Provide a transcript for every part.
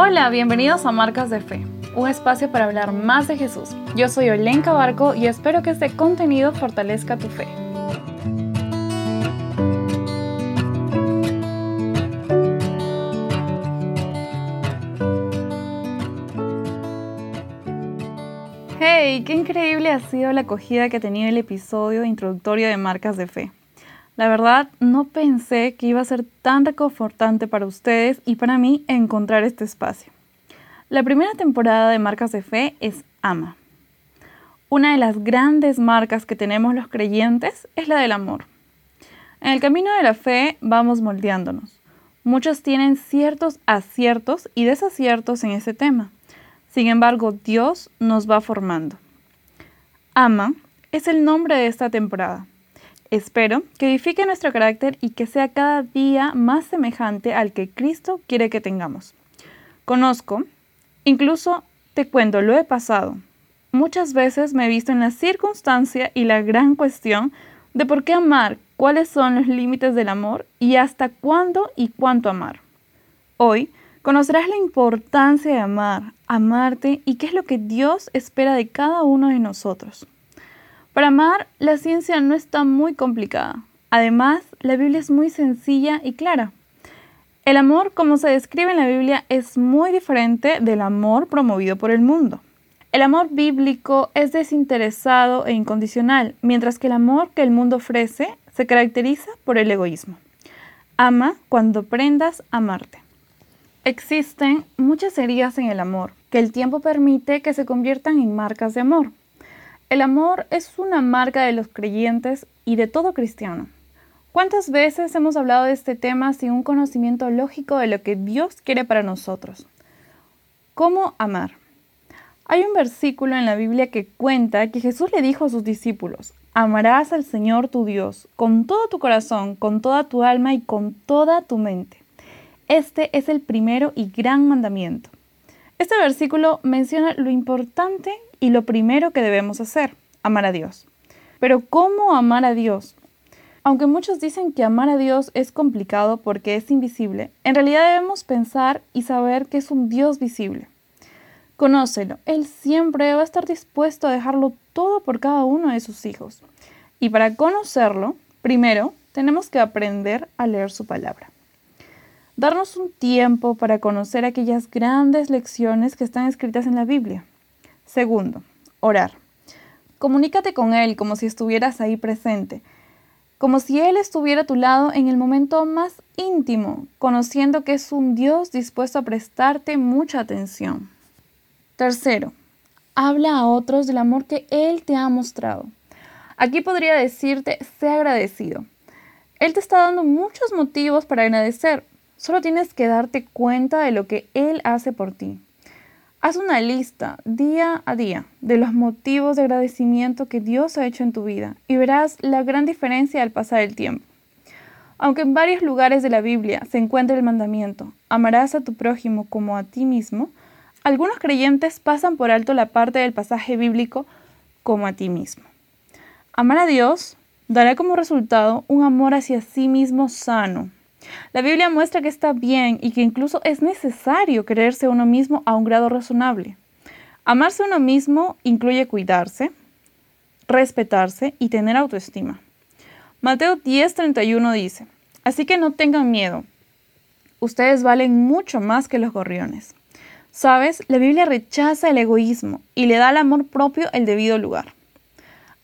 Hola, bienvenidos a Marcas de Fe, un espacio para hablar más de Jesús. Yo soy Olenka Barco y espero que este contenido fortalezca tu fe. ¡Hey! ¡Qué increíble ha sido la acogida que ha tenido el episodio introductorio de Marcas de Fe! La verdad, no pensé que iba a ser tan reconfortante para ustedes y para mí encontrar este espacio. La primera temporada de Marcas de Fe es Ama. Una de las grandes marcas que tenemos los creyentes es la del amor. En el camino de la fe vamos moldeándonos. Muchos tienen ciertos aciertos y desaciertos en ese tema. Sin embargo, Dios nos va formando. Ama es el nombre de esta temporada. Espero que edifique nuestro carácter y que sea cada día más semejante al que Cristo quiere que tengamos. Conozco, incluso te cuento, lo he pasado. Muchas veces me he visto en la circunstancia y la gran cuestión de por qué amar, cuáles son los límites del amor y hasta cuándo y cuánto amar. Hoy conocerás la importancia de amar, amarte y qué es lo que Dios espera de cada uno de nosotros. Para amar, la ciencia no está muy complicada. Además, la Biblia es muy sencilla y clara. El amor, como se describe en la Biblia, es muy diferente del amor promovido por el mundo. El amor bíblico es desinteresado e incondicional, mientras que el amor que el mundo ofrece se caracteriza por el egoísmo. Ama cuando aprendas a amarte. Existen muchas heridas en el amor que el tiempo permite que se conviertan en marcas de amor. El amor es una marca de los creyentes y de todo cristiano. ¿Cuántas veces hemos hablado de este tema sin un conocimiento lógico de lo que Dios quiere para nosotros? ¿Cómo amar? Hay un versículo en la Biblia que cuenta que Jesús le dijo a sus discípulos, amarás al Señor tu Dios con todo tu corazón, con toda tu alma y con toda tu mente. Este es el primero y gran mandamiento. Este versículo menciona lo importante y lo primero que debemos hacer, amar a Dios. Pero ¿cómo amar a Dios? Aunque muchos dicen que amar a Dios es complicado porque es invisible, en realidad debemos pensar y saber que es un Dios visible. Conócelo, Él siempre va a estar dispuesto a dejarlo todo por cada uno de sus hijos. Y para conocerlo, primero tenemos que aprender a leer su palabra darnos un tiempo para conocer aquellas grandes lecciones que están escritas en la Biblia. Segundo, orar. Comunícate con Él como si estuvieras ahí presente, como si Él estuviera a tu lado en el momento más íntimo, conociendo que es un Dios dispuesto a prestarte mucha atención. Tercero, habla a otros del amor que Él te ha mostrado. Aquí podría decirte, sé agradecido. Él te está dando muchos motivos para agradecer, Solo tienes que darte cuenta de lo que Él hace por ti. Haz una lista día a día de los motivos de agradecimiento que Dios ha hecho en tu vida y verás la gran diferencia al pasar el tiempo. Aunque en varios lugares de la Biblia se encuentra el mandamiento, amarás a tu prójimo como a ti mismo, algunos creyentes pasan por alto la parte del pasaje bíblico como a ti mismo. Amar a Dios dará como resultado un amor hacia sí mismo sano, la Biblia muestra que está bien y que incluso es necesario creerse a uno mismo a un grado razonable. Amarse a uno mismo incluye cuidarse, respetarse y tener autoestima. Mateo 10:31 dice, Así que no tengan miedo, ustedes valen mucho más que los gorriones. Sabes, la Biblia rechaza el egoísmo y le da al amor propio el debido lugar.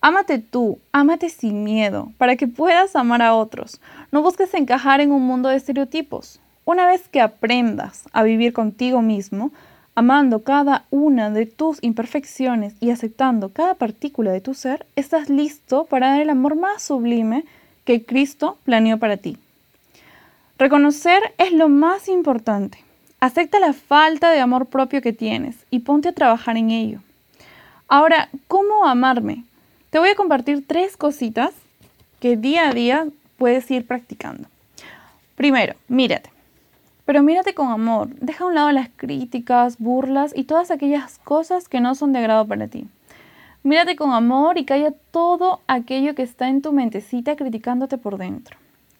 Ámate tú, ámate sin miedo, para que puedas amar a otros. No busques encajar en un mundo de estereotipos. Una vez que aprendas a vivir contigo mismo, amando cada una de tus imperfecciones y aceptando cada partícula de tu ser, estás listo para dar el amor más sublime que Cristo planeó para ti. Reconocer es lo más importante. Acepta la falta de amor propio que tienes y ponte a trabajar en ello. Ahora, ¿cómo amarme? Te voy a compartir tres cositas que día a día puedes ir practicando. Primero, mírate. Pero mírate con amor. Deja a un lado las críticas, burlas y todas aquellas cosas que no son de agrado para ti. Mírate con amor y calla todo aquello que está en tu mentecita criticándote por dentro.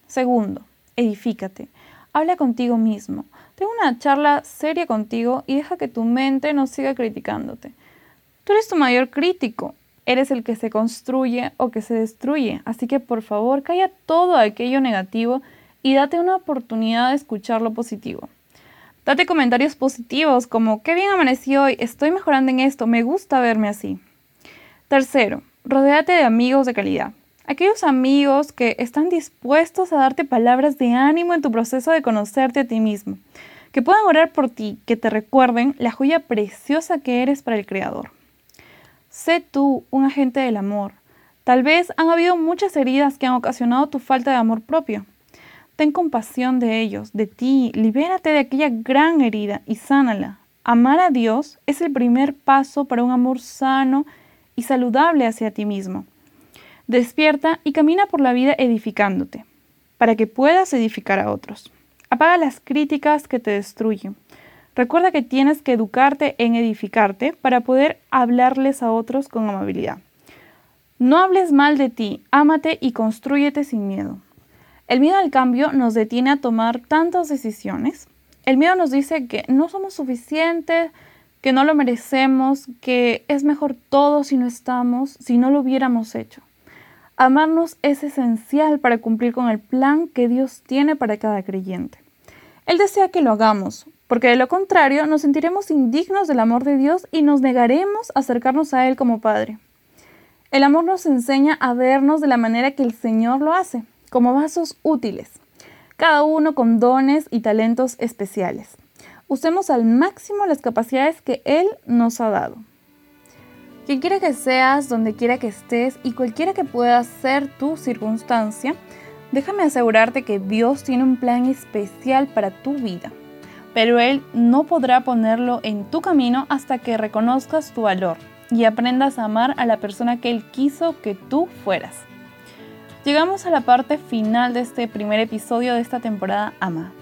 Segundo, edifícate. habla contigo mismo. Ten una charla seria contigo y deja que tu mente no siga criticándote. Tú eres tu mayor crítico. Eres el que se construye o que se destruye. Así que por favor, calla todo aquello negativo y date una oportunidad de escuchar lo positivo. Date comentarios positivos como qué bien amanecí hoy, estoy mejorando en esto, me gusta verme así. Tercero, rodéate de amigos de calidad. Aquellos amigos que están dispuestos a darte palabras de ánimo en tu proceso de conocerte a ti mismo, que puedan orar por ti, que te recuerden la joya preciosa que eres para el Creador. Sé tú un agente del amor. Tal vez han habido muchas heridas que han ocasionado tu falta de amor propio. Ten compasión de ellos, de ti, libérate de aquella gran herida y sánala. Amar a Dios es el primer paso para un amor sano y saludable hacia ti mismo. Despierta y camina por la vida edificándote, para que puedas edificar a otros. Apaga las críticas que te destruyen. Recuerda que tienes que educarte en edificarte para poder hablarles a otros con amabilidad. No hables mal de ti, ámate y construyete sin miedo. El miedo al cambio nos detiene a tomar tantas decisiones. El miedo nos dice que no somos suficientes, que no lo merecemos, que es mejor todo si no estamos, si no lo hubiéramos hecho. Amarnos es esencial para cumplir con el plan que Dios tiene para cada creyente. Él desea que lo hagamos, porque de lo contrario nos sentiremos indignos del amor de Dios y nos negaremos a acercarnos a Él como Padre. El amor nos enseña a vernos de la manera que el Señor lo hace, como vasos útiles, cada uno con dones y talentos especiales. Usemos al máximo las capacidades que Él nos ha dado. Quien quiera que seas, donde quiera que estés y cualquiera que pueda ser tu circunstancia, déjame asegurarte que Dios tiene un plan especial para tu vida, pero Él no podrá ponerlo en tu camino hasta que reconozcas tu valor y aprendas a amar a la persona que Él quiso que tú fueras. Llegamos a la parte final de este primer episodio de esta temporada Ama.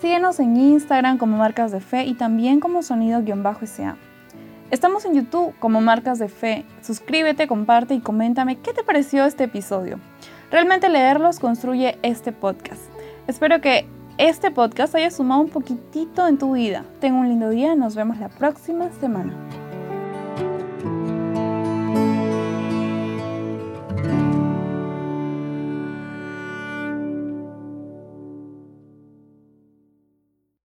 Síguenos en Instagram como Marcas de Fe y también como Sonido-SA. Estamos en YouTube como Marcas de Fe. Suscríbete, comparte y coméntame qué te pareció este episodio. Realmente leerlos construye este podcast. Espero que este podcast haya sumado un poquitito en tu vida. Ten un lindo día, nos vemos la próxima semana.